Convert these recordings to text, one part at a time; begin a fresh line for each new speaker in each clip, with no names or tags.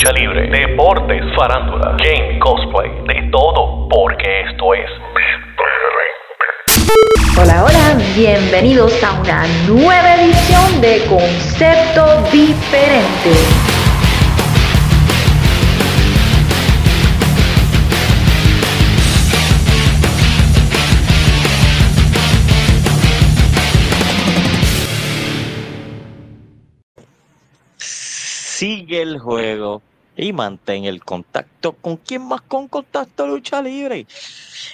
lucha libre, deportes, farándula, game, cosplay, de todo, porque esto es
Hola, hola, bienvenidos a una nueva edición de Concepto Diferente.
Sigue el juego y mantén el contacto con quien más con contacto lucha libre.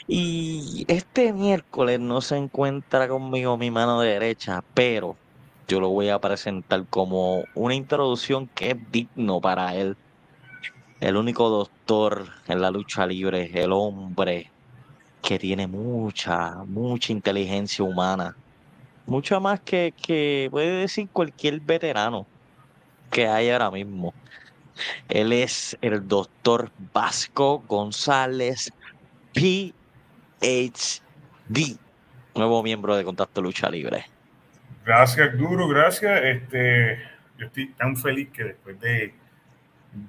Y este miércoles no se encuentra conmigo mi mano derecha, pero yo lo voy a presentar como una introducción que es digno para él. El único doctor en la lucha libre, el hombre que tiene mucha, mucha inteligencia humana. Mucha más que, que puede decir cualquier veterano que hay ahora mismo. Él es el doctor Vasco González, PhD, nuevo miembro de Contacto Lucha Libre.
Gracias, Duro, gracias. Este, yo estoy tan feliz que después de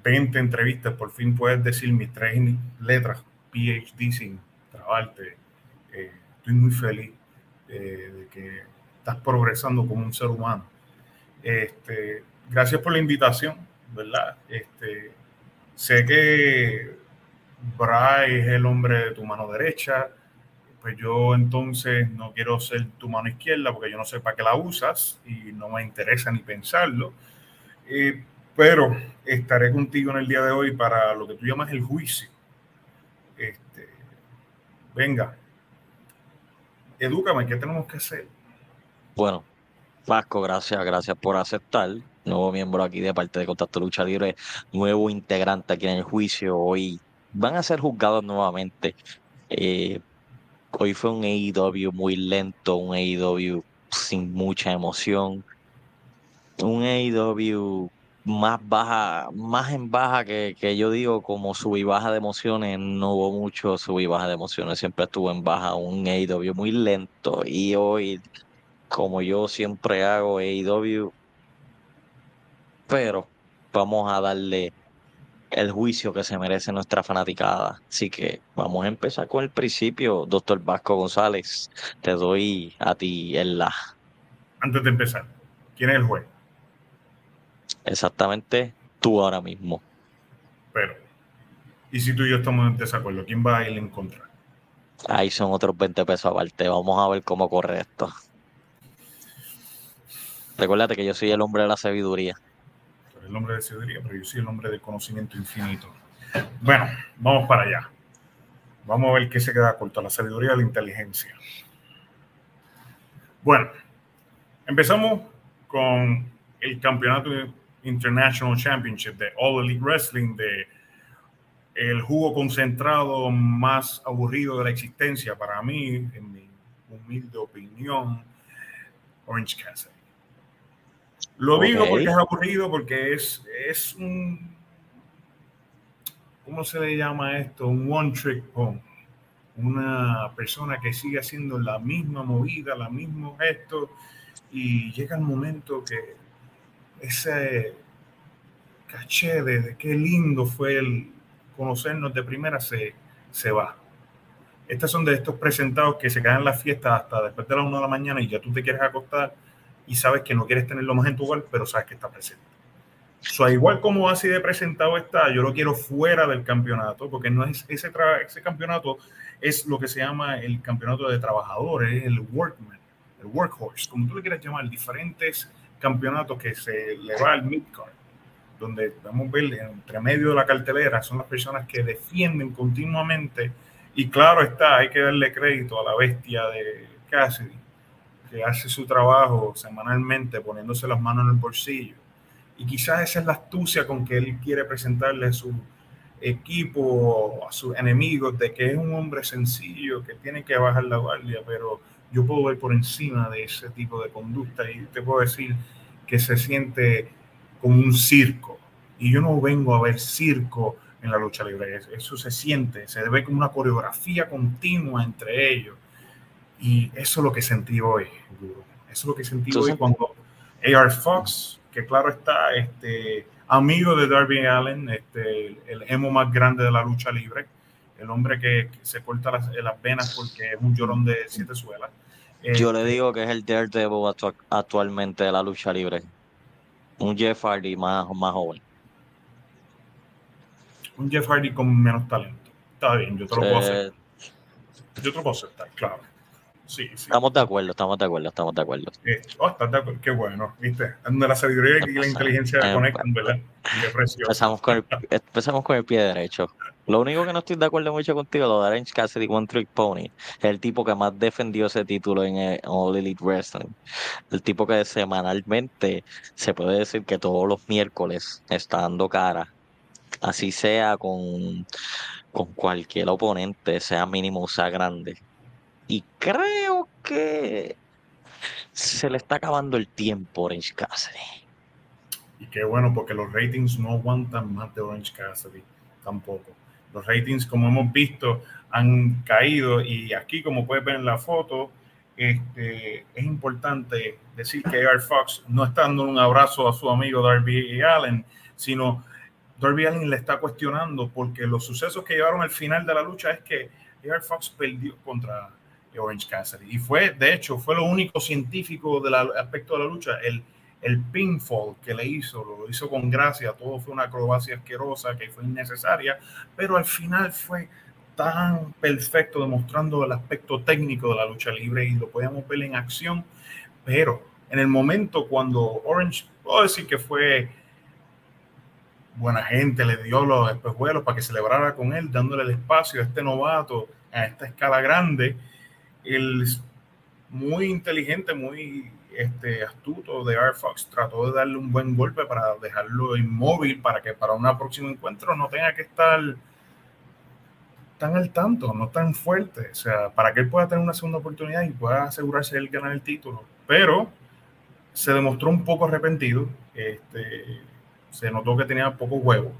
20 entrevistas por fin puedes decir mis tres letras, PhD, sin trabarte. Eh, estoy muy feliz eh, de que estás progresando como un ser humano. Este, gracias por la invitación, ¿verdad? Este, sé que Bray es el hombre de tu mano derecha, pues yo entonces no quiero ser tu mano izquierda porque yo no sé para qué la usas y no me interesa ni pensarlo. Eh, pero estaré contigo en el día de hoy para lo que tú llamas el juicio. Este, venga, edúcame, ¿qué tenemos que hacer?
Bueno, Vasco, gracias, gracias por aceptar. Nuevo miembro aquí de parte de Contacto Lucha Libre, nuevo integrante aquí en el juicio. Hoy van a ser juzgados nuevamente. Eh, hoy fue un AEW muy lento, un AEW sin mucha emoción, un AEW más baja, más en baja que, que yo digo como sub y baja de emociones, no hubo mucho sub y baja de emociones, siempre estuvo en baja, un AEW muy lento y hoy como yo siempre hago AEW, pero vamos a darle el juicio que se merece nuestra fanaticada. Así que vamos a empezar con el principio, doctor Vasco González. Te doy a ti el la.
Antes de empezar, ¿quién es el juez?
Exactamente tú ahora mismo.
Pero, ¿y si tú y yo estamos en desacuerdo? ¿Quién va a ir en contra?
Ahí son otros 20 pesos aparte. Vamos a ver cómo corre esto. Recuérdate que yo soy el hombre de la sabiduría.
El hombre de sabiduría, pero yo soy el hombre de conocimiento infinito. Bueno, vamos para allá. Vamos a ver qué se queda corto, la sabiduría o la inteligencia. Bueno, empezamos con el campeonato International Championship de All Elite Wrestling, de el jugo concentrado más aburrido de la existencia para mí, en mi humilde opinión, Orange Cassidy. Lo digo
Ok.
porque es aburrido, porque es, es un. ¿Cómo se le llama esto? Un one trick pony. Una persona que sigue haciendo la misma movida, la mismo gesto, y llega el momento que ese caché de, de qué lindo fue el conocernos de primera se, se va. Estas son de estos presentados que se quedan en la fiesta hasta después de las 1 de la mañana y ya tú te quieres acostar y sabes que no quieres tenerlo más en tu hogar, pero sabes que está presente. So, igual como así de presentado está, yo lo quiero fuera del campeonato, porque no es ese, ese campeonato es lo que se llama el campeonato de trabajadores, es el workman, el workhorse, como tú le quieras llamar, diferentes campeonatos que se le va al midcard, donde vamos a ver entre medio de la cartelera son las personas que defienden continuamente y claro está, hay que darle crédito a la bestia de Cassidy, que hace su trabajo semanalmente poniéndose las manos en el bolsillo. Y quizás esa es la astucia con que él quiere presentarle a su equipo, a sus enemigos, de que es un hombre sencillo, que tiene que bajar la guardia, pero yo puedo ver por encima de ese tipo de conducta y te puedo decir que se siente como un circo. Y yo no vengo a ver circo en la lucha libre, eso se siente, se ve como una coreografía continua entre ellos. Y eso es lo que sentí hoy, Eso es lo que sentí
Entonces-
hoy cuando AR Fox, que claro está, este, amigo de Darby Allen, este, el emo más grande de la lucha libre, el hombre que, que se corta las, las, venas porque es un llorón de siete suelas.
Yo
Este,
le digo que es el Daredevil actu- actualmente de la lucha libre. Un Jeff Hardy más, más joven.
un Jeff Hardy con menos talento. Está bien, yo te lo puedo aceptar.
Eh,
Yo te lo puedo aceptar, claro. Sí, sí.
estamos de acuerdo, estamos de acuerdo, estamos de acuerdo.
Eh, oh, estás de acuerdo. Qué bueno, ¿viste? Donde la sabiduría y la inteligencia
Eh,
conectan, ¿verdad? Qué precioso.
Empezamos con, el, empezamos con el pie derecho. Lo único que no estoy de acuerdo mucho contigo, lo de Orange Cassidy One Trick Pony, es el tipo que más defendió ese título en eh, All Elite Wrestling. El tipo que semanalmente se puede decir que todos los miércoles está dando cara, así sea con, con cualquier oponente, sea mínimo o sea grande. Y creo que se le está acabando el tiempo a Orange Cassidy.
Y qué bueno, porque los ratings no aguantan más de Orange Cassidy tampoco. Los ratings, como hemos visto, han caído y aquí, como puedes ver en la foto, este, es importante decir que AR Fox no está dando un abrazo a su amigo Darby Allen, sino Darby Allen le está cuestionando porque los sucesos que llevaron al final de la lucha es que AR Fox perdió contra Orange Cassidy. Y fue, de hecho, fue lo único científico del aspecto de la lucha, el el pinfall que le hizo, lo hizo con gracia, todo fue una acrobacia asquerosa que fue innecesaria, pero al final fue tan perfecto demostrando el aspecto técnico de la lucha libre y lo podíamos ver en acción, pero en el momento cuando Orange, puedo decir que fue buena gente, le dio los espejuelos para que celebrara con él, dándole el espacio a este novato a esta escala grande, el muy inteligente, muy este, astuto de Air Fox trató de darle un buen golpe para dejarlo inmóvil para que para un próximo encuentro no tenga que estar tan al tanto, no tan fuerte, o sea, para que él pueda tener una segunda oportunidad y pueda asegurarse él ganar el título. Pero se demostró un poco arrepentido, este, se notó que tenía poco huevo.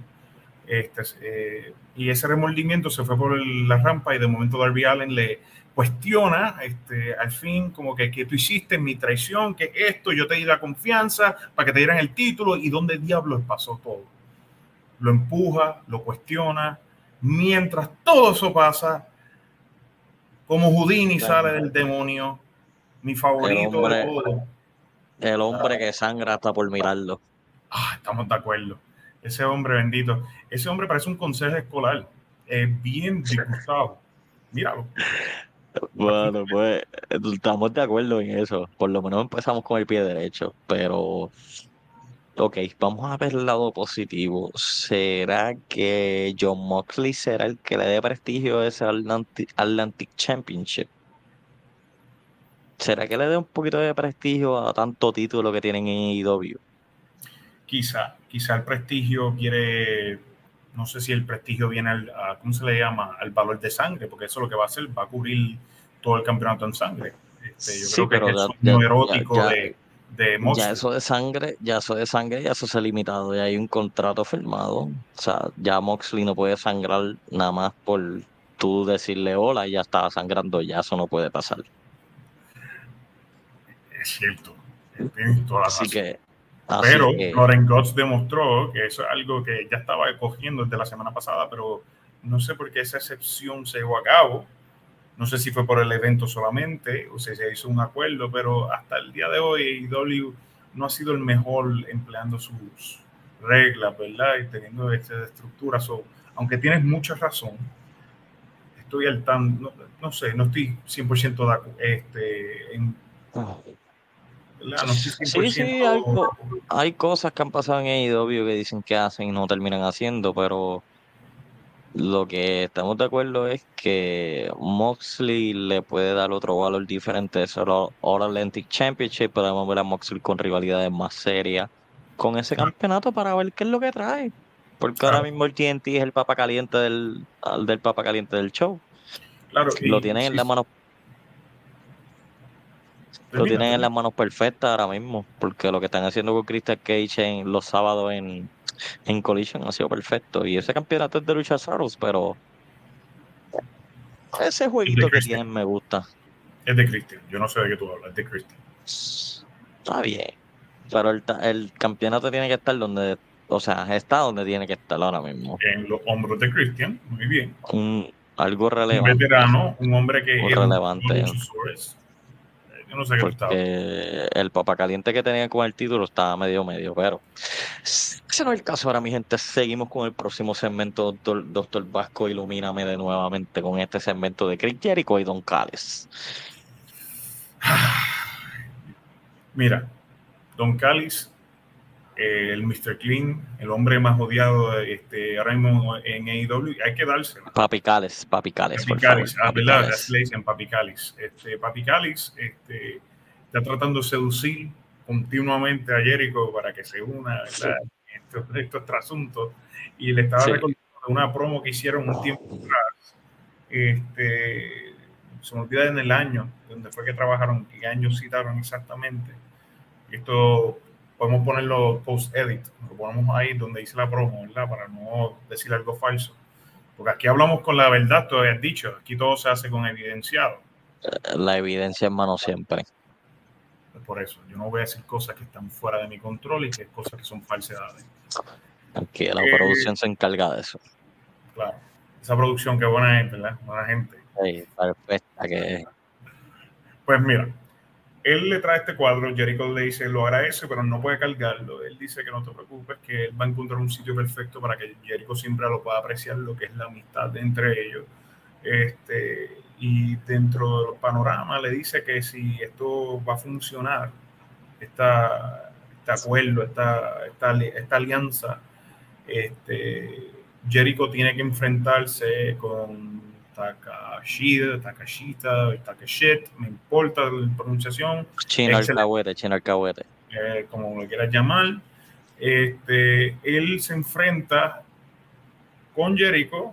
Este, eh, y ese remordimiento se fue por el, la rampa y de momento Darby Allen le, cuestiona este, al fin como que, que tú hiciste mi traición, que esto, yo te di la confianza para que te dieran el título y dónde diablos pasó todo. Lo empuja, lo cuestiona. Mientras todo eso pasa, como Houdini
Claro.
sale del demonio, mi favorito
hombre-
de todo.
El hombre que sangra hasta por mirarlo.
Ah, estamos de acuerdo. Ese hombre bendito. Ese hombre parece un consejo escolar. Es bien disgustado. Míralo.
Bueno, pues estamos de acuerdo en eso. Por lo menos empezamos con el pie derecho, pero ok, vamos a ver el lado positivo. ¿Será que John Moxley será el que le dé prestigio a ese Atlantic, Championship? ¿Será que le dé un poquito de prestigio a tanto título que tienen en AEW?
quizá, quizá el prestigio quiere, no sé si el prestigio viene al, a, ¿cómo se le llama? Al valor de sangre, porque eso lo que va a hacer, va a cubrir todo el campeonato en sangre. Este, yo
Sí,
creo que
pero
es el sueño erótico
ya-
de, de
Ya eso de sangre, ya eso de sangre, ya eso se ha limitado, ya hay un contrato firmado. O sea, ya Moxley no puede sangrar nada más por tú decirle hola y ya estaba sangrando, ya eso no puede pasar.
Es cierto,
Así que, así
Pero
que,
Lauren Gotts demostró que eso es algo que ya estaba cogiendo desde la semana pasada, pero no sé por qué esa excepción se llevó a cabo. No sé si fue por el evento solamente o si se hizo un acuerdo, pero hasta el día de hoy AEW no ha sido el mejor empleando sus reglas, ¿verdad? Y teniendo esta estructura. So, aunque tienes mucha razón, estoy al tan, no, no sé, no estoy 100% de este, en. No estoy 100%
Sí, sí, hay co- hay cosas que han pasado en AEW que dicen que hacen y no terminan haciendo, pero lo que estamos de acuerdo es que Moxley le puede dar otro valor diferente a All Atlantic Championship. Podemos ver a Moxley con rivalidades más serias con ese
Claro.
campeonato para ver qué es lo que trae. Porque ahora mismo el TNT es el papa caliente del, del papa caliente del show.
Claro,
Lo tienen en
sí,
las manos Lo tienen en las manos perfectas ahora mismo, porque lo que están haciendo con Crystal Cage en los sábados en, en Collision ha sido perfecto. Y ese campeonato es de lucha Saros, pero ese jueguito que
Christian.
tienen me gusta.
Es de Christian. Yo no sé de qué tú hablas, es de Christian.
Está bien. Pero el, el campeonato tiene que estar donde o sea, está donde tiene que estar ahora mismo.
En los hombros de Christian, muy bien.
Un, algo
Un
relevante.
veterano, un hombre que es un-
relevante.
un Luchasaurus. Yo no sé qué estaba.
El papacaliente que tenía con el título estaba medio medio, pero ese no es el caso ahora, mi gente. Seguimos con el próximo segmento, doctor, doctor Vasco, ilumíname de nuevamente con este segmento de Chris Jericho y Don Callis.
Mira, Don Callis, eh, el Mr. Clean, el hombre más odiado este, ahora mismo en AEW, hay que dársela.
Papi Callis, Papi Callis,
Papi
por favor.
Callis, ah, verdad, le dicen Papi Callis. Este, Papi Callis este, está tratando de seducir continuamente a Jericho para que se una ¿verdad? en estos, estos trasuntos. Y le estaba
Sí.
recordando una promo que hicieron un tiempo atrás. Este, se me olvida en el año, donde fue que trabajaron, qué año citaron exactamente. Esto podemos ponerlo post-edit, lo ponemos ahí donde dice la promo, ¿verdad? Para no decir algo falso. Porque aquí hablamos con la verdad, tú habías dicho, aquí todo se hace con evidenciado.
La evidencia en mano siempre.
Por eso, yo no voy a decir cosas que están fuera de mi control y que cosas que son falsedades.
Que la
Eh,
producción se encarga de eso.
Claro, esa producción que buena gente, ¿verdad? Buena gente.
Sí, perfecta que
Pues mira, él le trae este cuadro, Jericho le dice, lo agradece, pero no puede cargarlo. Él dice que no te preocupes, que él va a encontrar un sitio perfecto para que Jericho siempre lo pueda apreciar, lo que es la amistad entre ellos. Este, y dentro del panorama le dice que si esto va a funcionar, esta, este acuerdo, esta, esta, ali- esta alianza, este, Jericho tiene que enfrentarse con Takashida, Takashita, Takashit, me importa la pronunciación,
Chino alcahuete, chino alcahuete.
eh, como lo quieras llamar. Este, él se enfrenta con Jericho,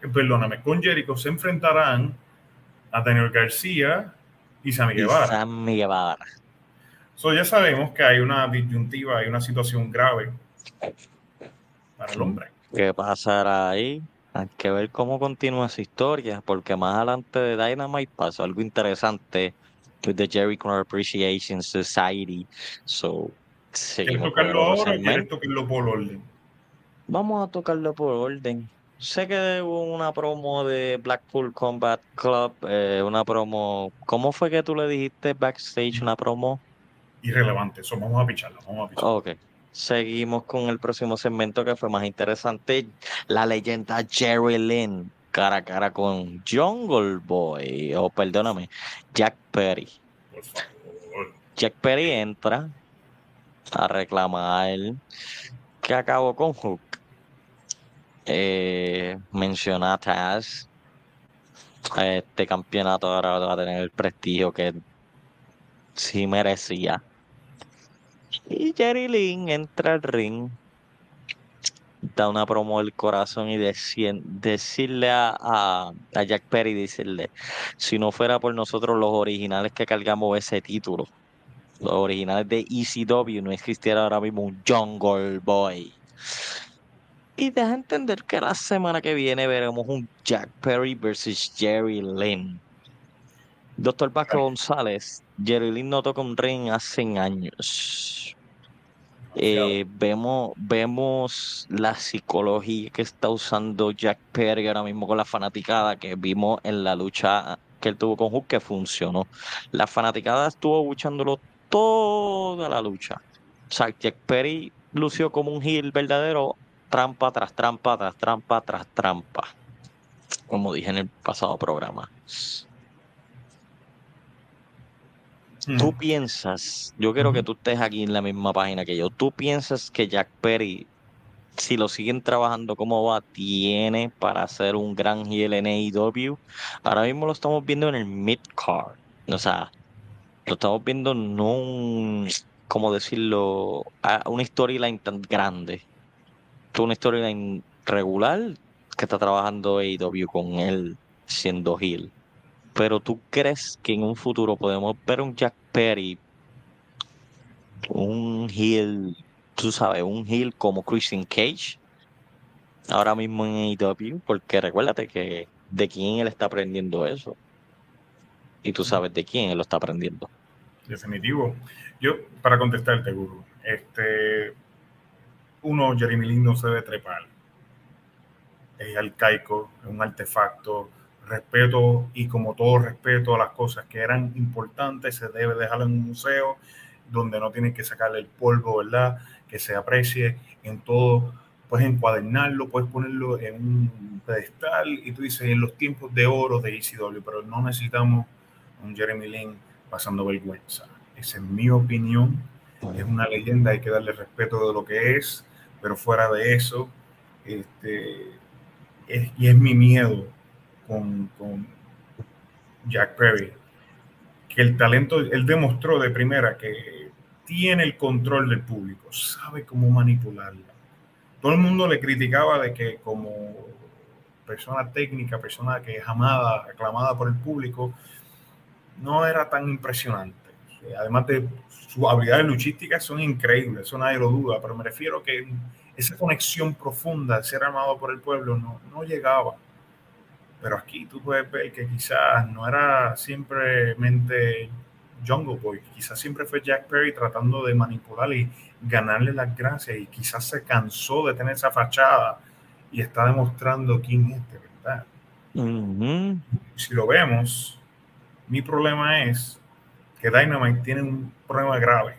eh, perdóname, con Jericho se enfrentarán a Daniel García y Sammy Guevara.
Sammy Guevara.
So, ya sabemos que hay una disyuntiva, hay una situación grave para el hombre.
¿Qué pasará ahí? Hay que ver cómo continúa esa historia, porque más adelante de Dynamite pasó algo interesante with the Jericho Appreciation Society. So,
¿Quieres tocarlo ahora o quieres tocarlo por orden?
Vamos a tocarlo por orden. Sé que hubo una promo de Blackpool Combat Club, eh, una promo. ¿Cómo fue que tú le dijiste backstage una promo?
Irrelevante, eso vamos a picharlo, vamos a picharlo.
Ok. Seguimos con el próximo segmento que fue más interesante. La leyenda Jerry Lynn, cara a cara con Jungle Boy, o perdóname, Jack Perry.
Por favor.
Jack Perry entra a reclamar que acabó con Hook. Eh, menciona a Taz. Este campeonato ahora va a tener el prestigio que sí merecía. Y Jerry Lynn entra al ring, da una promo del corazón y decien- decirle a, a, a Jack Perry, decirle, si no fuera por nosotros los originales que cargamos ese título, los originales de ECW, no existiera ahora mismo un Jungle Boy. Y deja entender que la semana que viene veremos un Jack Perry versus Jerry Lynn. Doctor Vasco González, Jerry Lynn no toca un ring hace años. Eh, vemos, vemos la psicología que está usando Jack Perry ahora mismo con la fanaticada que vimos en la lucha que él tuvo con Hook que funcionó. La fanaticada estuvo luchándolo toda la lucha. O sea, Jack Perry lució como un heel verdadero, trampa tras trampa, tras trampa, tras trampa. Como dije en el pasado programa. Tú piensas, yo quiero que tú estés aquí en la misma página que yo. Tú piensas que Jack Perry, si lo siguen trabajando como va, tiene para hacer un gran heel en AEW. Ahora mismo lo estamos viendo en el mid card. O sea, lo estamos viendo no un, ¿cómo decirlo? A- una storyline tan grande. Una storyline regular que está trabajando AEW con él siendo heel. Pero tú crees que en un futuro podemos ver un Jack Perry, un heel, tú sabes, un heel como Christian Cage, ahora mismo en AEW, porque recuérdate que de quién él está aprendiendo eso. Y tú sabes de quién él lo está aprendiendo.
Definitivo. Yo, para contestarte, Guru, este, uno, Jeremy Lin no se debe trepar. Es arcaico, es un artefacto. Respeto y como todo respeto a las cosas que eran importantes, se debe dejar en un museo donde no tienes que sacarle el polvo, ¿verdad? Que se aprecie en todo. Puedes encuadernarlo, puedes ponerlo en un pedestal y tú dices en los tiempos de oro de ECW, pero no necesitamos un Jeremy Lin pasando vergüenza. Esa es mi opinión. Es una leyenda, hay que darle respeto de lo que es, pero fuera de eso, este, es, y es mi miedo con, Jack Perry, que el talento, él demostró de primera que tiene el control del público, sabe cómo manipularlo. Todo el mundo le criticaba de que como persona técnica, persona que es amada, aclamada por el público, no era tan impresionante. Además de sus habilidades luchísticas son increíbles, eso nadie lo duda, pero me refiero que esa conexión profunda de ser amado por el pueblo no, no llegaba. Pero aquí tú puedes ver que quizás no era simplemente Jungle Boy, quizás siempre fue Jack Perry tratando de manipular y ganarle las gracias y quizás se cansó de tener esa fachada y está demostrando quién es de verdad. Si lo vemos, mi problema es que Dynamite tiene un problema grave.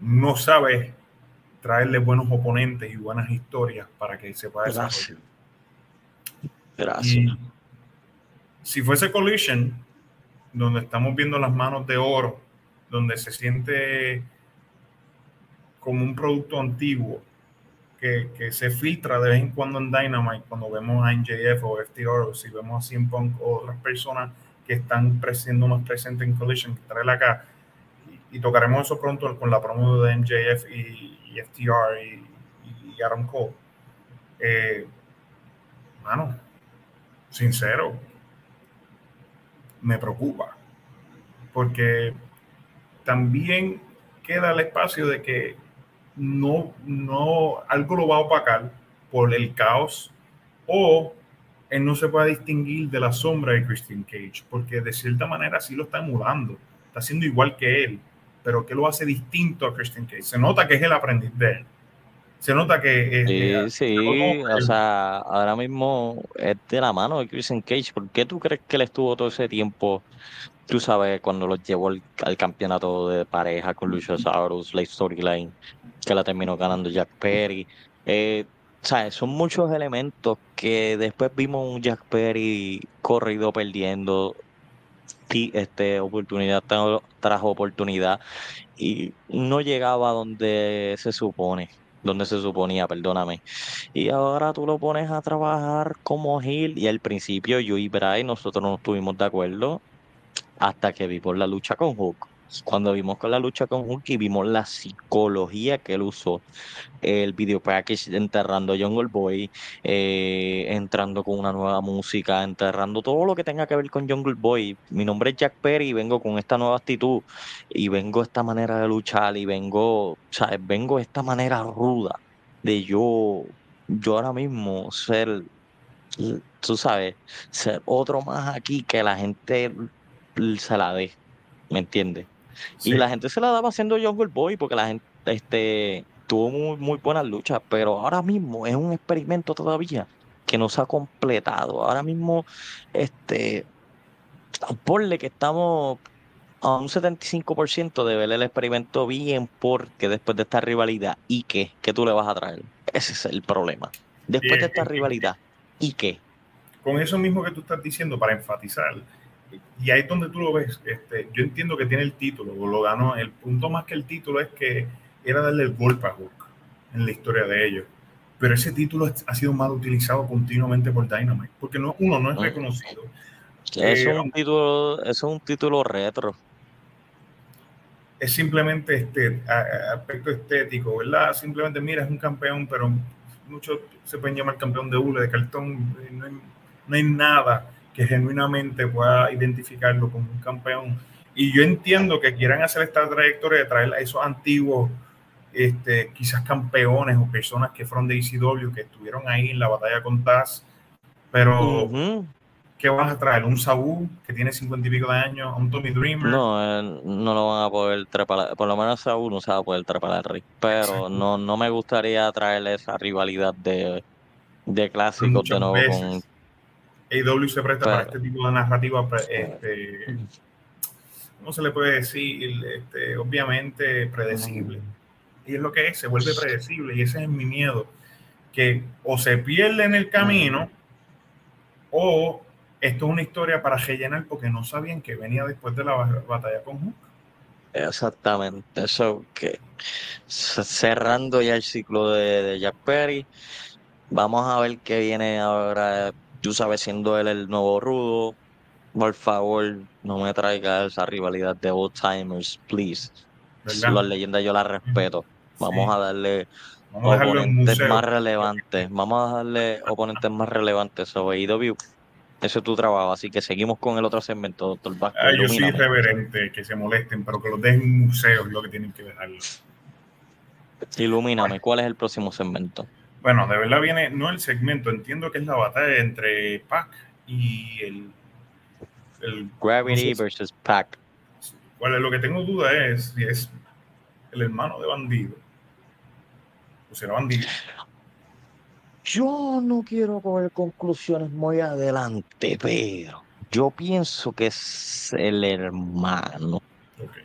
No sabe traerle buenos oponentes y buenas historias para que se pueda
desarrollar.
Si fuese Collision, donde estamos viendo las manos de oro, donde se siente como un producto antiguo que, que, se filtra de vez en cuando en Dynamite, cuando vemos a NJF o FTR, o si vemos a CM Punk o otras personas que están siendo más presentes en Collision, que traerla acá. Y, tocaremos eso pronto con la promo de MJF y, FTR y, y, Adam Cole. Eh, mano, sincero, me preocupa. Porque también queda el espacio de que no, no, algo lo va a opacar por el caos o él no se puede distinguir de la sombra de Christian Cage, porque de cierta manera sí lo está emulando, está haciendo igual que él, pero ¿qué lo hace distinto a Christian Cage? Se nota que es el aprendiz de él. Se nota que
es, sí, sí, o sea, ahora mismo es de la mano de Christian Cage. ¿Por qué tú crees que él estuvo todo ese tiempo, tú sabes, cuando lo llevó al, campeonato de pareja con Luchasaurus, la storyline, que la terminó ganando Jack Perry? Eh, sea, son muchos elementos que después vimos un Jack Perry corrido perdiendo este oportunidad tras oportunidad y no llegaba donde se supone, donde se suponía, perdóname. Y ahora tú lo pones a trabajar como Gil y al principio yo y Bray nosotros no estuvimos de acuerdo hasta que vi por la lucha con Hook cuando vimos con la lucha con Hulk y vimos la psicología que él usó, el video package enterrando a Jungle Boy, eh, entrando con una nueva música, enterrando todo lo que tenga que ver con Jungle Boy. Mi nombre es Jack Perry y vengo con esta nueva actitud y vengo esta manera de luchar y vengo, ¿sabes? Vengo esta manera ruda de yo, yo ahora mismo ser, tú sabes, ser otro más aquí que la gente se la dé. ¿Me entiendes? Y la gente se la daba haciendo Jungle Boy porque la gente este, tuvo muy, muy buenas luchas, pero ahora mismo es un experimento todavía que no se ha completado. Ahora mismo, este, ponle que estamos a un 75% de ver el experimento bien porque después de esta rivalidad, ¿y qué? ¿Qué tú le vas a traer? Ese es el problema. Después de esta rivalidad, ¿y qué?
Con eso mismo que tú estás diciendo, para enfatizar, y ahí es donde tú lo ves. Este, yo entiendo que tiene el título, o lo ganó. El punto más que el título es que era darle el golpe a Hook en la historia de ellos. Pero ese título ha sido mal utilizado continuamente por Dynamite, porque no, uno no es reconocido.
Es, un eh, título, es un título retro.
Es simplemente este aspecto estético, ¿verdad? Simplemente, mira, es un campeón, pero muchos se pueden llamar campeón de hule, de cartón, no hay, no hay nada que genuinamente pueda identificarlo como un campeón. Y yo entiendo que quieran hacer esta trayectoria de traer a esos antiguos, este, quizás campeones o personas que fueron de ECW, que estuvieron ahí en la batalla con Taz, pero ¿Qué vas a traer? ¿Un Sabu que tiene cincuenta y pico de años? ¿Un Tommy Dreamer?
No, eh, no lo van a poder trepar, por lo menos Sabu no se va a poder trepar al ring, pero no, no me gustaría traerle esa rivalidad de, de clásicos de nuevo
veces.
con
AEW se presta para este tipo de narrativa, pre- este, ¿cómo se le puede decir? Este, obviamente predecible. Y es lo que es, se vuelve predecible y ese es mi miedo, que o se pierde en el camino o esto es una historia para rellenar porque no sabían que venía después de la ba- batalla con Hook.
Exactamente, eso que cerrando ya el ciclo de, de Jack Perry, vamos a ver qué viene ahora, tú sabes, siendo él el nuevo rudo, por favor, no me traiga esa rivalidad de old timers, please.
¿verdad?
Las leyendas yo las respeto. Vamos
Sí.
a darle
Vamos
oponentes más relevantes, vamos a darle oponentes más relevantes sobre IW. Eso es tu trabajo, así que seguimos con el otro segmento, doctor Vázquez.
Ah, yo soy irreverente, que se molesten, pero que los dejen en museos es lo que tienen que dejarlo.
Ilumíname, ¿cuál es el próximo segmento?
Bueno, de verdad viene, no el segmento, entiendo que es la batalla entre Pac y el, el
Gravity
no sé,
versus Pac.
lo que tengo duda es si es el hermano de bandido o será bandido.
Yo no quiero coger conclusiones muy adelante, pero yo pienso que es el hermano.
Ok.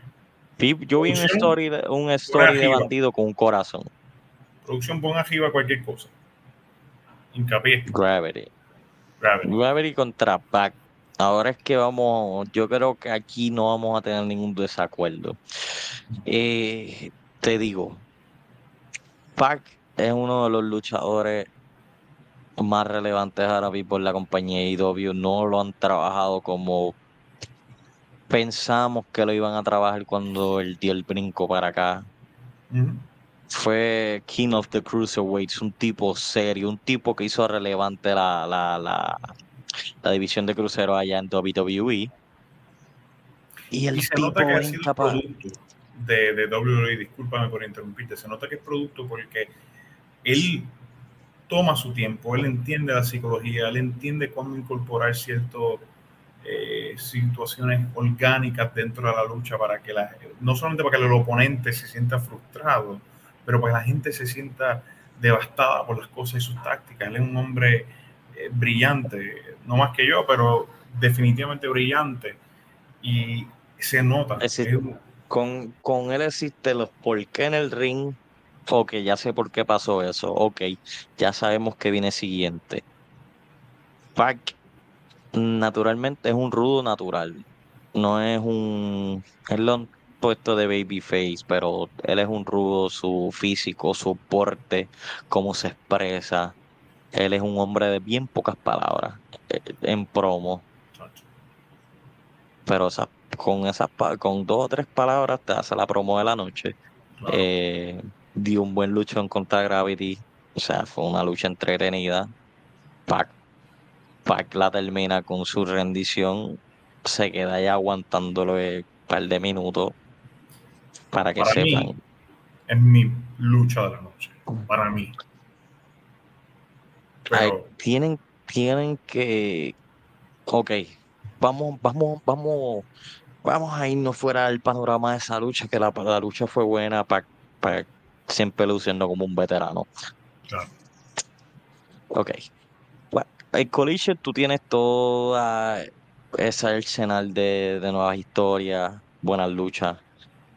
Vi- Yo vi un story de, un story de bandido con un corazón.
Producción, pon arriba cualquier cosa. Hincapié.
Gravity.
Gravity.
Gravity contra Pac. Ahora es que vamos, yo creo que aquí no vamos a tener ningún desacuerdo. Eh, te digo, Pac es uno de los luchadores más relevantes ahora mismo en la compañía IW. No lo han trabajado como pensamos que lo iban a trabajar cuando él dio el brinco para acá.
Ujú.
Fue King of the Cruiserweights, un tipo serio, un tipo que hizo relevante la, la, la, la división de cruceros allá en WWE. Y el
Y se
tipo
nota que ha
es
sido
incapaz.
producto de, de WWE, discúlpame por interrumpirte, se nota que es producto porque él toma su tiempo, él entiende la psicología, él entiende cómo incorporar ciertas situaciones orgánicas dentro de la lucha para que la, no solamente para que el oponente se sienta frustrado, pero para que la gente se sienta devastada por las cosas y sus tácticas. Él es un hombre eh, brillante, no más que yo, pero definitivamente brillante y se nota. Un-
Con, con él existe los por qué en el ring. Ok, ya sé por qué pasó eso. Ok, ya sabemos que viene siguiente. Pac naturalmente es un rudo natural. No es un. Él lo puesto de babyface, pero él es un rudo, su físico, su porte, cómo se expresa. Él es un hombre de bien pocas palabras eh, en promo pero con esas con dos o tres palabras te hace la promo de la noche. Eh, dio un buen luchón contra Gravity, o sea, fue una lucha entretenida. Pac, Pac la termina con su rendición, se queda ahí aguantándolo un par de minutos para que
Para mí,
sepan.
es mi lucha de la noche, para mí.
Ay,
Pero
tienen, tienen que, ok, vamos, vamos, vamos, vamos a irnos fuera del panorama de esa lucha, que la, la lucha fue buena, Pac, Pac siempre luciendo como un veterano.
claro,
Ok. Bueno, el Collision tú tienes toda ese arsenal de, de nuevas historias, buenas luchas.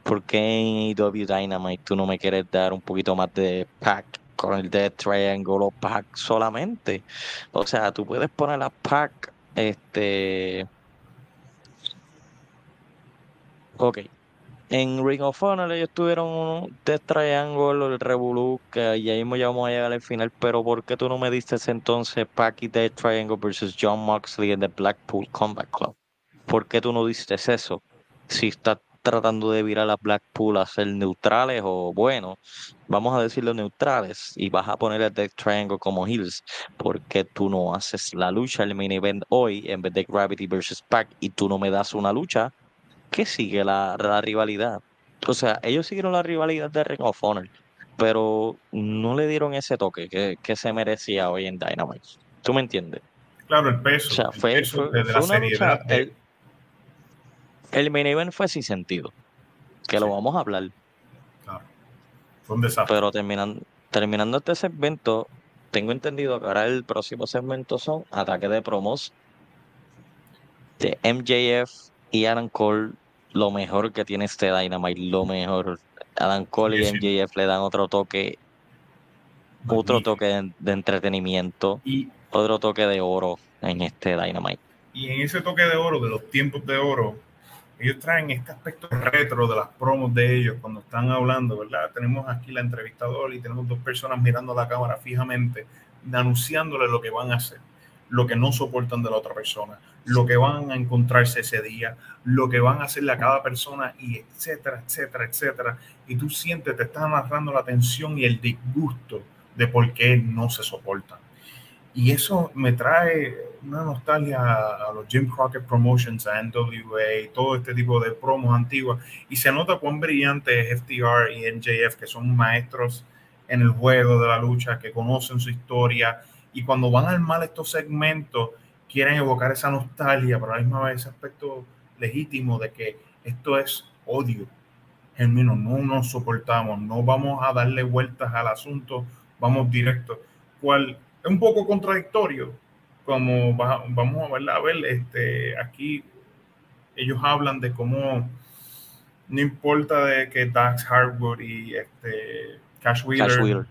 ¿Por qué en AEW Dynamite tú no me quieres dar un poquito más de pack con el Death Triangle o pack solamente? O sea, tú puedes poner a pack, este... Ok. En Ring of Honor ellos tuvieron un Death Triangle, el Revolu, que ya mismo ya vamos a llegar al final, pero ¿por qué tú no me diste entonces Pac y Death Triangle versus John Moxley en The Blackpool Combat Club? ¿Por qué tú no diste eso? Si estás tratando de virar a Blackpool a ser neutrales o bueno, vamos a decirlo neutrales y vas a poner a Death Triangle como heels, ¿por qué tú no haces la lucha, el main event hoy en vez de Gravity versus Pac y tú no me das una lucha que sigue la, la rivalidad. O sea, ellos siguieron la rivalidad de Ring of Honor, pero no le dieron ese toque que, que se merecía hoy en Dynamite. ¿Tú me entiendes?
Claro, el peso.
O sea,
el
fue,
peso
fue-
de, de
fue
la
lucha.
seriedad.
El, el main event fue sin sentido. Que lo vamos a hablar.
claro, fue un desastre.
Pero terminando, terminando este segmento, tengo entendido que ahora el próximo segmento son ataques de promos de MJF y Adam Cole. Lo mejor que tiene este Dynamite, lo mejor. Adam Cole y
sí.
MJF le dan otro toque, otro toque de, de entretenimiento,
Y,
otro toque de oro en este Dynamite.
y en ese toque de oro, de los tiempos de oro, ellos traen este aspecto retro de las promos de ellos cuando están hablando, ¿verdad? Tenemos aquí la entrevistadora y tenemos dos personas mirando la cámara fijamente, anunciándole lo que van a hacer, lo que no soportan de la otra persona, lo que van a encontrarse ese día, lo que van a hacerle a cada persona, y etcétera, etcétera, etcétera. Y tú sientes, te están narrando la tensión y el disgusto de por qué no se soportan. Y eso me trae una nostalgia a los Jim Crockett Promotions, a NWA, todo este tipo de promos antiguas. Y se nota cuán brillante es FTR y NJF, que son maestros en el juego de la lucha, que conocen su historia. Y cuando van a armar estos segmentos, quieren evocar esa nostalgia, pero a la misma vez ese aspecto legítimo de que esto es odio genuino, no nos soportamos, no vamos a darle vueltas al asunto, vamos directo. Cual es un poco contradictorio, como va- vamos a ver, a ver este, aquí ellos hablan de cómo no importa de que Dax Hardwood y este, Cash Wheeler,
Cash Wheeler.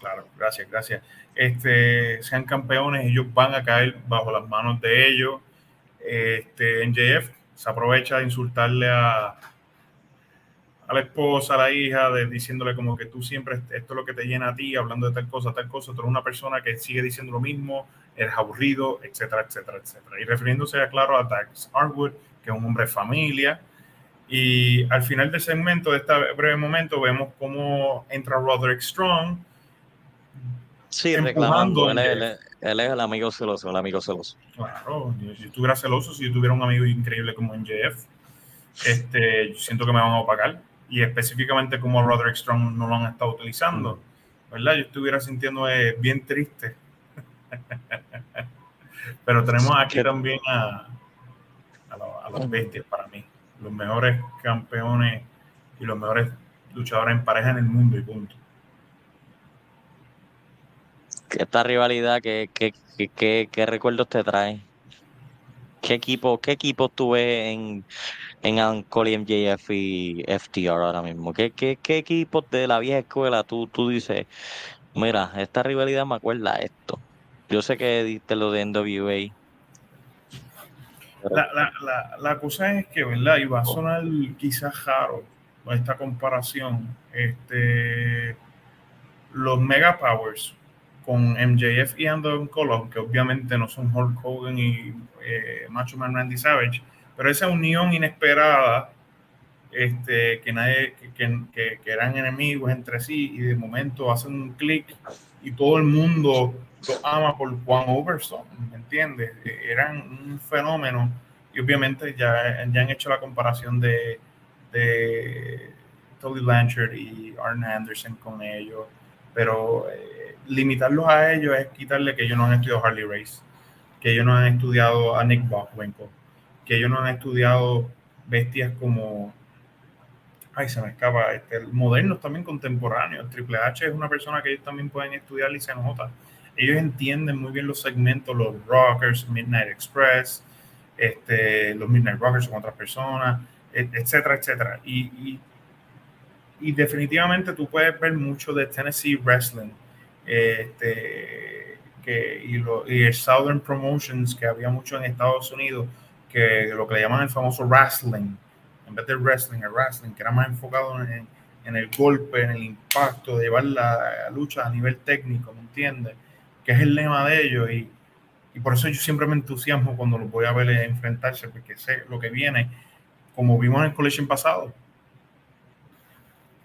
claro, gracias, gracias, este, sean campeones, ellos van a caer bajo las manos de ellos. Este, NJF se aprovecha de insultarle a, a la esposa, a la hija, de, diciéndole como que tú siempre, esto es lo que te llena a ti, hablando de tal cosa, tal cosa, tú eres una persona que sigue diciendo lo mismo, eres aburrido, etcétera, etcétera, etcétera. Y refiriéndose, claro, a Dax Harwood, que es un hombre de familia. Y al final del segmento, de este breve momento, vemos cómo entra Roderick Strong.
Sí, reclamando. Él, él
MJF.
él es el amigo celoso, el amigo celoso.
Claro, yo- estuviera celoso, si yo tuviera un amigo increíble como NJF, este, yo siento que me van a opacar. Y específicamente como Roderick Strong no lo han estado utilizando, ¿verdad? Yo estuviera sintiendo eh, bien triste. Pero tenemos aquí también a, a, lo- a los bestias para mí, los mejores campeones y los mejores luchadores en pareja en el mundo y punto.
Esta rivalidad, ¿qué, qué, qué, qué- qué recuerdos te trae? ¿Qué equipo, qué equipos tú ves en, en Adam Cole y MJF y FTR ahora mismo? ¿Qué, qué, qué equipos de la vieja escuela tú, tú dices, mira, esta rivalidad me acuerda a esto? Yo sé que diste lo de NWA.
La, la, la, la cosa es que, ¿verdad? Y va a sonar quizás raro esta comparación. Este, los Mega Powers con MJF y Anderson Cole, que obviamente no son Hulk Hogan y eh, Macho Man Randy Savage, pero esa unión inesperada, este, que, nadie, que, que, que- eran enemigos entre sí y de momento hacen un clic y todo el mundo lo ama por Juan Overstone, ¿me entiendes? Eh, Eran un fenómeno. Y obviamente ya, ya han hecho la comparación de, de Tully Blanchard y Arn Anderson con ellos, pero eh, limitarlos a ellos es quitarle que ellos no han estudiado Harley Race, que ellos no han estudiado a Nick Bockwinkel, que ellos no han estudiado bestias como ay, se me escapa, este, modernos también contemporáneos. Triple H es una persona que ellos también pueden estudiar y se nota. Ellos entienden muy bien los segmentos, los Rockers, Midnight Express, este, los Midnight Rockers con otras personas, et- etcétera, etcétera. Y, y, y definitivamente tú puedes ver mucho de Tennessee Wrestling este, que, y, lo, y el Southern Promotions que había mucho en Estados Unidos, que lo que le llaman el famoso wrestling, en vez de wrestling, el wrestling, que era más enfocado en, en el golpe, en el impacto, de llevar la lucha a nivel técnico, ¿me entiendes? Que es el lema de ellos y, y por eso yo siempre me entusiasmo cuando los voy a ver enfrentarse, porque sé lo que viene, como vimos en el Collection pasado.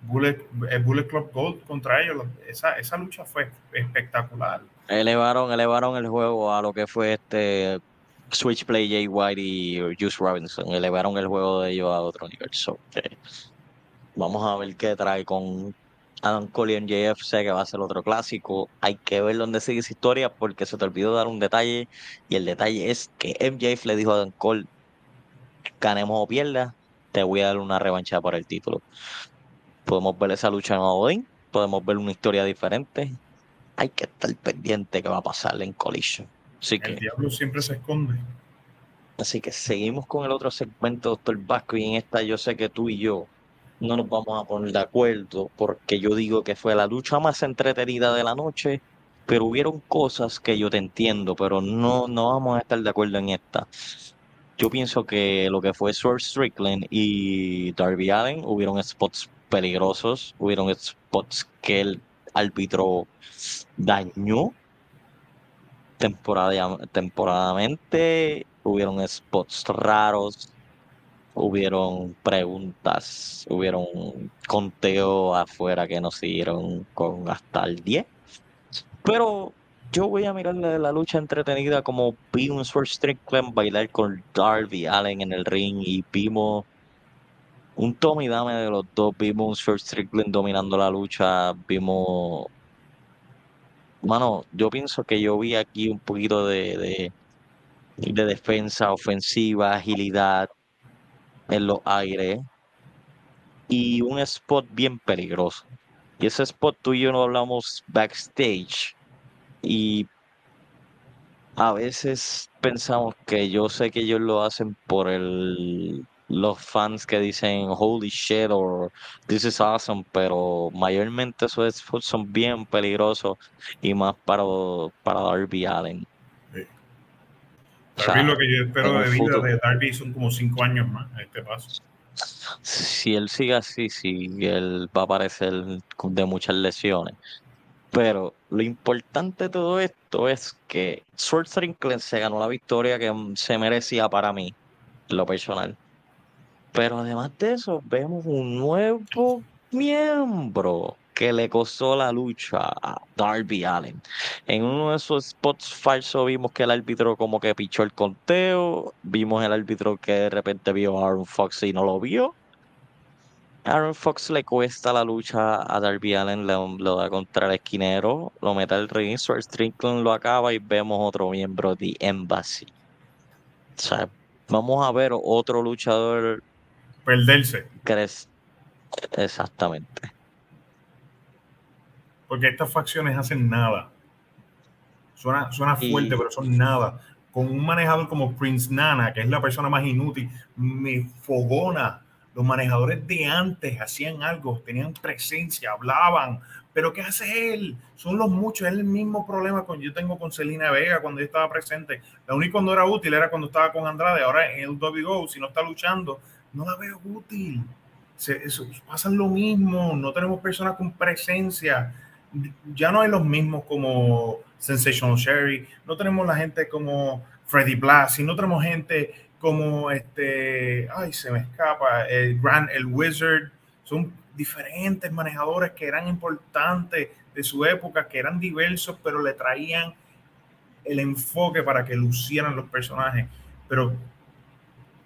Bullet, el Bullet Club Gold contra ellos, esa, esa lucha fue espectacular.
Elevaron, elevaron el juego a lo que fue este Switchplay Jay White y Juice Robinson. Elevaron el juego de ellos a otro nivel. So, que vamos a ver qué trae con Adam Cole y MJF sé que va a ser otro clásico. Hay que ver dónde sigue esa historia porque se te olvidó dar un detalle. Y el detalle es que MJF le dijo a Adam Cole: ganemos o pierda, te voy a dar una revancha por el título. Podemos ver esa lucha en Odin, podemos ver una historia diferente. Hay que estar pendiente que va a pasar en Collision. Así que,
El diablo siempre se esconde.
así que seguimos con el otro segmento, Doctor Vasco, y en esta yo sé que tú y yo no nos vamos a poner de acuerdo porque yo digo que fue la lucha más entretenida de la noche, pero hubieron cosas que yo te entiendo, pero no, no vamos a estar de acuerdo en esta. Yo pienso que lo que fue Swerve Strickland y Darby Allen hubieron spots peligrosos, hubieron spots que el árbitro dañó temporada, temporadamente, hubieron spots raros, hubieron preguntas, hubieron conteo afuera que nos siguieron con hasta el 10. Pero yo voy a mirar la, la lucha entretenida como vi un Swerve Strickland bailar con Darby Allen en el ring y vimos un Tommy Dame de los dos, vimos un Swerve Strickland dominando la lucha, vimos... Mano, yo pienso que yo vi aquí un poquito de, de, de defensa, ofensiva, agilidad en los aires y un spot bien peligroso. Y ese spot tú y yo no hablamos backstage y a veces pensamos que yo sé que ellos lo hacen por el los fans que dicen holy shit o this is awesome, pero mayormente esos spots son bien peligrosos y más para, para Darby Allen.
Sí.
O
Darby
sea,
lo que yo espero de vida
futuro.
de Darby son como cinco años más a este paso.
si él sigue así, sí, él va a aparecer de muchas lesiones. Pero lo importante de todo esto es que Swerve Strickland se ganó la victoria que se merecía para mí, lo personal. Pero además de eso, vemos un nuevo miembro que le costó la lucha a Darby Allen. En uno de esos spots falsos vimos que el árbitro como que pichó el conteo, vimos el árbitro que de repente vio a Aaron Fox y no lo vio. Aaron Fox le cuesta la lucha a Darby Allen, le, lo da contra el esquinero, lo mete al ring, Strickland lo acaba y vemos otro miembro de Embassy. Vamos a ver otro luchador
Perderse.
que es exactamente.
Porque estas facciones hacen nada. Suena, suena
Y-
fuerte, pero son nada. Con un manejador como Prince Nana, que es la persona más inútil, me fogona. Los manejadores de antes hacían algo, tenían presencia, hablaban. Pero ¿qué hace él? Son los muchos. Es el mismo problema que yo tengo con Celina Vega cuando yo estaba presente. La única cuando era útil era cuando estaba con Andrade. Ahora en el WGO, si no está luchando, no la veo útil. Se, eso, pasan lo mismo. No tenemos personas con presencia ya no hay los mismos como Sensational Sherry, no tenemos la gente como Freddy Blassie, no tenemos gente como este, ay, se me escapa, el Grand, el Wizard, son diferentes manejadores que eran importantes de su época, que eran diversos, pero le traían el enfoque para que lucieran los personajes. Pero,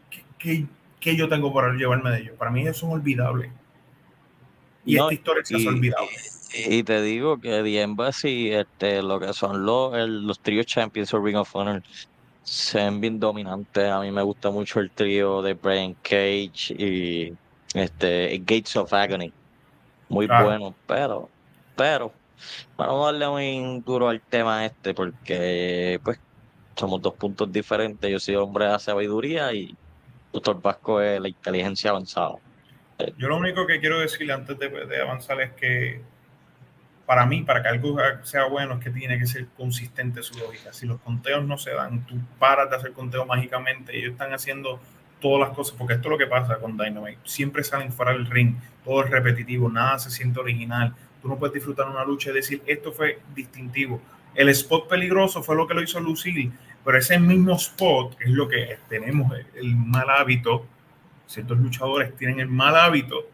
¿qué, qué, qué yo tengo para llevarme de ellos? Para mí ellos son olvidables. Y
No,
esta historia se hace
y-
olvidable.
Y te digo que The Embassy, este, lo que son los, el- los tríos Champions o Ring of Honor, se ven bien dominantes. A mí me gusta mucho el trío de Brian Cage y este Gates of Agony. Muy
Claro.
bueno, pero, pero, vamos a darle muy duro al tema este, porque pues somos dos puntos diferentes. Yo soy hombre de sabiduría y Doctor Vasco es la inteligencia avanzada.
Yo lo único que quiero decirle antes de, de avanzar es que para mí, para que algo sea bueno, es que tiene que ser consistente su lógica. Si los conteos no se dan, tú paras de hacer conteo mágicamente, ellos están haciendo todas las cosas, porque esto es lo que pasa con Dynamite. Siempre salen fuera del ring, todo es repetitivo, nada se siente original. Tú no puedes disfrutar una lucha y decir, esto fue distintivo. El spot peligroso fue lo que lo hizo lucir, pero ese mismo spot es lo que tenemos el, mal hábito. Ciertos luchadores tienen el mal hábito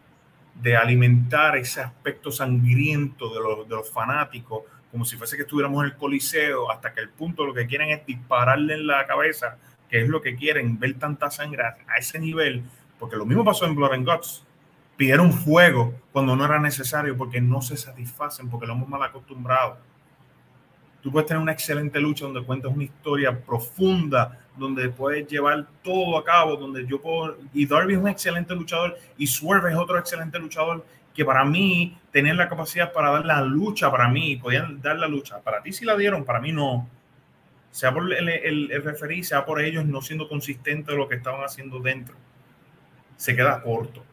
de alimentar ese aspecto sangriento de los, de los fanáticos, como si fuese que estuviéramos en el coliseo, hasta que el punto lo que quieren es dispararle en la cabeza, que es lo que quieren, ver tanta sangre a ese nivel, porque lo mismo pasó en Blood and Guts. pidieron fuego cuando no era necesario porque no se satisfacen, porque lo hemos mal acostumbrado. Tú puedes tener una excelente lucha donde cuentas una historia profunda, donde puedes llevar todo a cabo, donde yo puedo... Y Darby es un excelente luchador y Swerve es otro excelente luchador que para mí tenían la capacidad para dar la lucha, para mí, podían dar la lucha. Para ti sí la dieron, para mí no. Sea por el, el, el referí, sea por ellos no siendo consistentes de lo que estaban haciendo dentro. Se queda corto.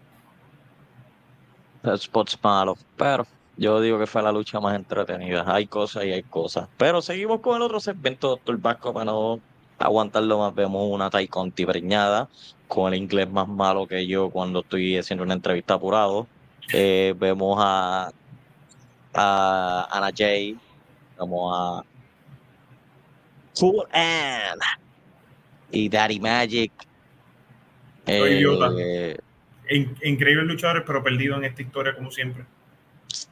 Spots malos, pero yo digo que fue la lucha más entretenida. Hay cosas y hay cosas. Pero seguimos con el otro segmento, doctor Vasco, para no aguantarlo más. Vemos una Tai Conti preñada con el inglés más malo que yo cuando estoy haciendo una entrevista apurado. Eh, vemos a, a Ana Jay, vemos a Full Ann y Daddy Magic.
Eh, increíbles luchadores, pero perdido en esta historia como siempre.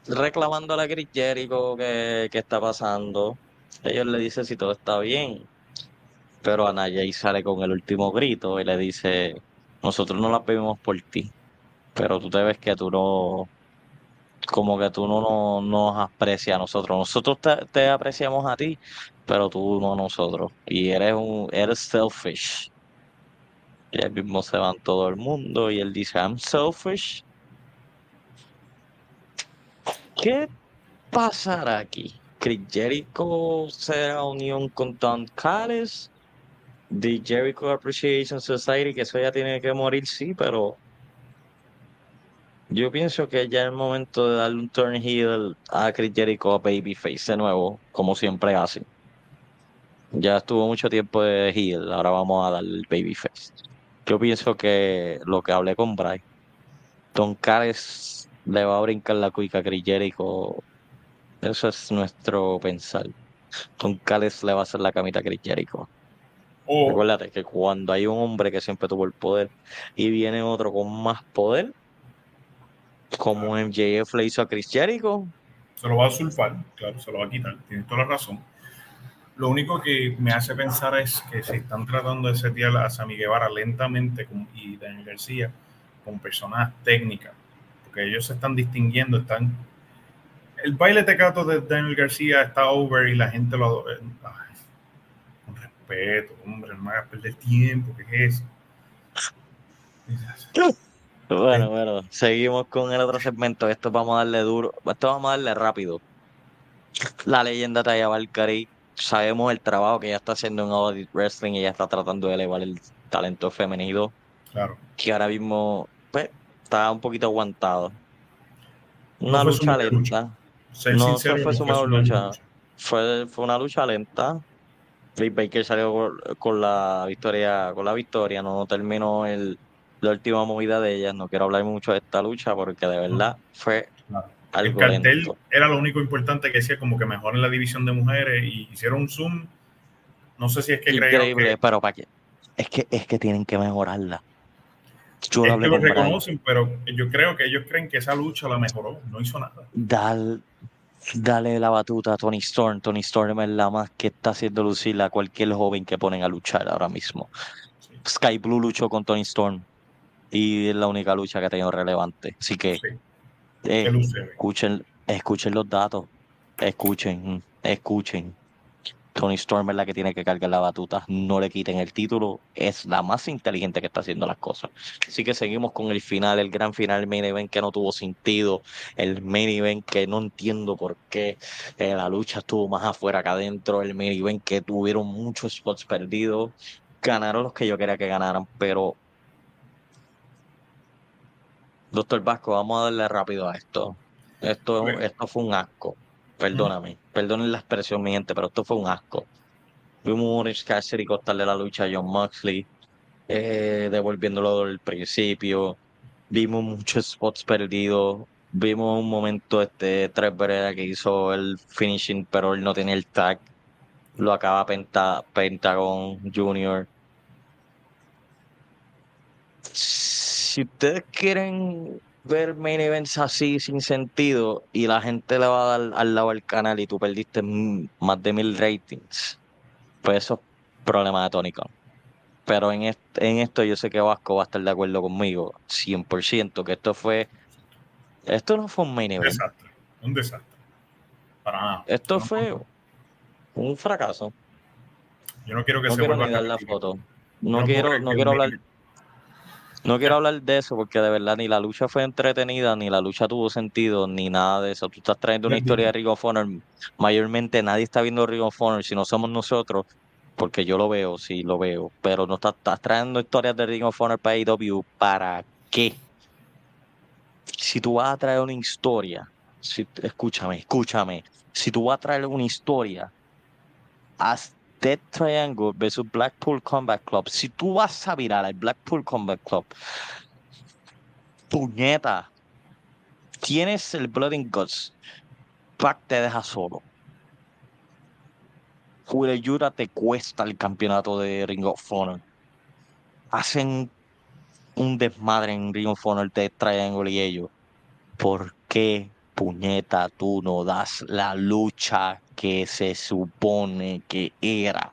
Reclamando a la Chris Jericho que, que está pasando. Ellos le dicen si todo está bien. Pero Ana Jay sale con el último grito y le dice, nosotros no la pedimos por ti pero tú te ves que tú no, como que tú no, nos aprecias a nosotros. Nosotros te, apreciamos a ti, pero tú no a nosotros. Y eres un, eres selfish. Y él mismo se va en todo el mundo y él dice, I'm selfish. ¿Qué pasará aquí? ¿Chris Jericho será unión con Don Callis? The Jericho Appreciation Society, que eso ya tiene que morir, sí, pero yo pienso que ya es el momento de darle un turn heel a Chris Jericho a Babyface de nuevo, como siempre hace. Ya estuvo mucho tiempo de heel, ahora vamos a darle el Babyface. Yo pienso que lo que hablé con Bray, Don Cares le va a brincar la cuica a Chris Jericho. Eso es nuestro pensar. Don Cares le va a hacer la camita a Chris Jericho. Oh. Recuérdate que cuando hay un hombre que siempre tuvo el poder y viene otro con más poder, como MJF le hizo a Chris Jericho.
Se lo va a sulfar, claro, se lo va a quitar, tienes toda la razón. Lo único que me hace pensar es que se están tratando de setear a Sammy Guevara lentamente y Daniel García con personas técnicas, porque ellos se están distinguiendo, están... El baile tecato de Daniel García está over y la gente lo... Ay, con respeto, hombre, no me hagas perder tiempo, ¿qué es
eso? Bueno, bueno, seguimos con el otro segmento. Esto vamos a darle duro, esto vamos a darle rápido. La leyenda Taya Valkyrie, sabemos el trabajo que ella está haciendo en Audit Wrestling y ella está tratando de elevar el talento femenino.
Claro.
Que ahora mismo, pues, está un poquito aguantado. Una lucha lenta. no fue, su mejor lucha. Fue, fue una lucha lenta. Britt Baker salió con la victoria, con la victoria, no terminó el, la última movida de ellas. No quiero hablar mucho de esta lucha porque de verdad fue algo
El cartel era lo único importante que decía como que mejoren la división de mujeres y hicieron un zoom. No sé si es que
Increíble, pero para qué. Es que, es que tienen que mejorarla.
Yo es que lo reconocen, pero yo creo que ellos creen que esa lucha la mejoró, no hizo nada.
dale la batuta a Tony Storm. Tony Storm es la más que está haciendo lucir a cualquier joven que ponen a luchar ahora mismo. Sky Blue luchó con Tony Storm y es la única lucha que ha tenido relevante. Así que eh, escuchen, escuchen los datos, escuchen, escuchen. Tony Storm es la que tiene que cargar la batuta, no le quiten el título, es la más inteligente que está haciendo las cosas. Así que seguimos con el final, el gran final, el main event que no tuvo sentido, el main event que no entiendo por qué eh, la lucha estuvo más afuera que adentro, el main event que tuvieron muchos spots perdidos, ganaron los que yo quería que ganaran, pero Doctor Vasco, vamos a darle rápido a esto. Esto, esto fue un asco. Perdóname, perdonen la expresión, mi gente, pero esto fue un asco. Vimos a Orange Cassidy costarle la lucha a John Moxley, eh, devolviéndolo del principio. Vimos muchos spots perdidos. Vimos un momento este Tres Vereda que hizo el finishing, pero él no tenía el tag. Lo acaba Penta, Pentagon Junior si ustedes quieren ver main events así sin sentido y la gente le va a dar al lado del canal y tú perdiste más de mil ratings, pues eso es problema de Tony Khan. Pero en, en esto yo sé que Vasco va a estar de acuerdo conmigo, 100%, que esto fue Esto no fue un main
Un
event.
desastre. Un desastre. Para nada.
Esto
No,
fue un fracaso.
Yo no quiero que
No
se
quiero
vuelva a
dar la foto. No quiero, no quiero hablar, no quiero hablar de eso porque de verdad ni la lucha fue entretenida, ni la lucha tuvo sentido, ni nada de eso. Tú estás trayendo una historia de. Ring of Honor. Mayormente nadie está viendo Ring of Honor si no somos nosotros, porque yo lo veo, sí lo veo. Pero no estás, estás trayendo historias de Ring of Honor para AEW. ¿Para qué? Si tú vas a traer una historia, si, escúchame, escúchame. Si tú vas a traer una historia, haz Dead Triangle versus Blackpool Combat Club. Si tú vas a virar al Blackpool Combat Club, puñeta, tienes el Blood and Guts. Pac te deja solo. Yura te cuesta el campeonato de Ring of Honor. Hacen un desmadre en Ring of Honor de Triangle y ellos. ¿Por qué, puñeta, tú no das la lucha que se supone que era?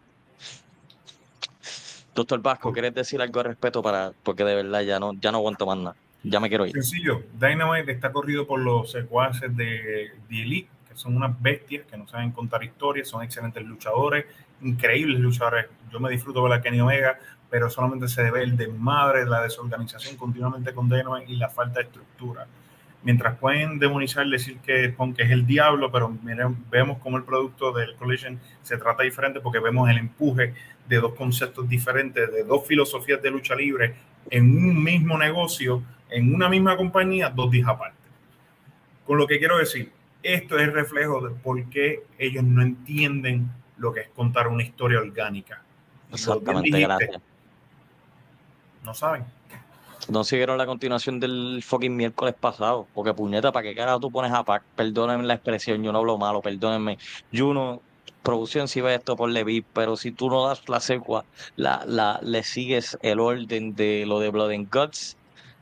Doctor Vasco, ¿quieres decir algo al respeto para, porque de verdad ya no, ya no aguanto más nada. Ya me quiero ir.
Sencillo, Dynamite está corrido por los secuaces de The Elite, que son unas bestias que no saben contar historias, son excelentes luchadores, increíbles luchadores. Yo me disfruto ver a Kenny Omega, pero solamente se debe el desmadre, la desorganización continuamente con Dynamite y la falta de estructura. Mientras pueden demonizar, decir que Punk es el diablo, pero miren, vemos como el producto del Collision se trata diferente porque vemos el empuje de dos conceptos diferentes, de dos filosofías de lucha libre en un mismo negocio, en una misma compañía, dos días aparte. Con lo que quiero decir, esto es el reflejo de por qué ellos no entienden lo que es contar una historia orgánica.
Exactamente,
dijiste,
gracias.
No saben.
No siguieron la continuación del fucking miércoles pasado. Porque puñeta, ¿para qué carajo tú pones a Pac? Perdónenme la expresión, yo no hablo malo, perdónenme. Juno, producción, si ve esto por Levi, pero si tú no das la secua, la, la, le sigues el orden de lo de Blood and Guts,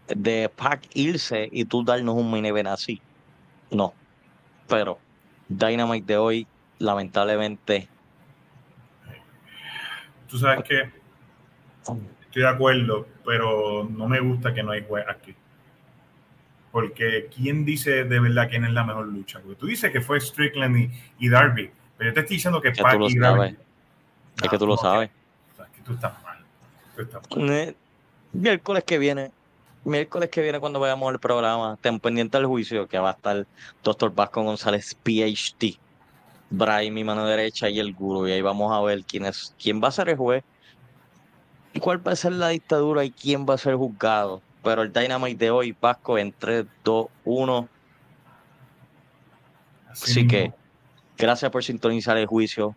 de Pac irse y tú darnos un event así. No. Pero Dynamite de hoy, lamentablemente,
Tú sabes que estoy de acuerdo, pero no me gusta que no hay juez aquí. Porque ¿quién dice de verdad quién es la mejor lucha? Porque tú dices que fue Strickland y, y Darby, pero yo te estoy diciendo que
que
Pac
tú lo
y Darby-
sabes. Es que tú lo sabes.
o sea, que tú estás mal. Tú estás mal.
Miércoles que viene, miércoles que viene cuando veamos el programa, ten pendiente al juicio que va a estar Doctor Vasco González, PhD, Brian, mi mano derecha y el guru, y ahí vamos a ver quién es, quién va a ser el juez, cuál va a ser la dictadura y quién va a ser juzgado. Pero el Dynamite de hoy, Vasco, en 3, 2, 1. Así que, gracias por sintonizar el juicio.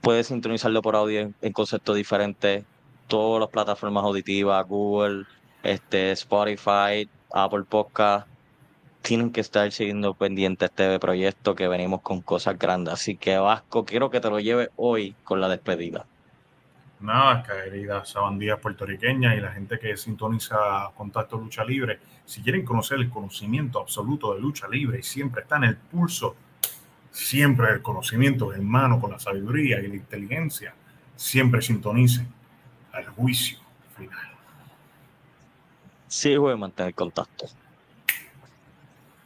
Puedes sintonizarlo por audio en, en conceptos diferentes. Todas las plataformas auditivas, Google, este, Spotify, Apple Podcast. Tienen que estar siguiendo pendiente este proyecto que venimos con cosas grandes. Así que Vasco, quiero que te lo lleves hoy con la despedida.
Nada, querida sabandía puertorriqueña y la gente que sintoniza Contacto Lucha Libre, si quieren conocer el conocimiento absoluto de lucha libre y siempre está en el pulso, siempre el conocimiento en mano con la sabiduría y la inteligencia, siempre sintonicen al juicio final.
Sí, voy a mantener contacto.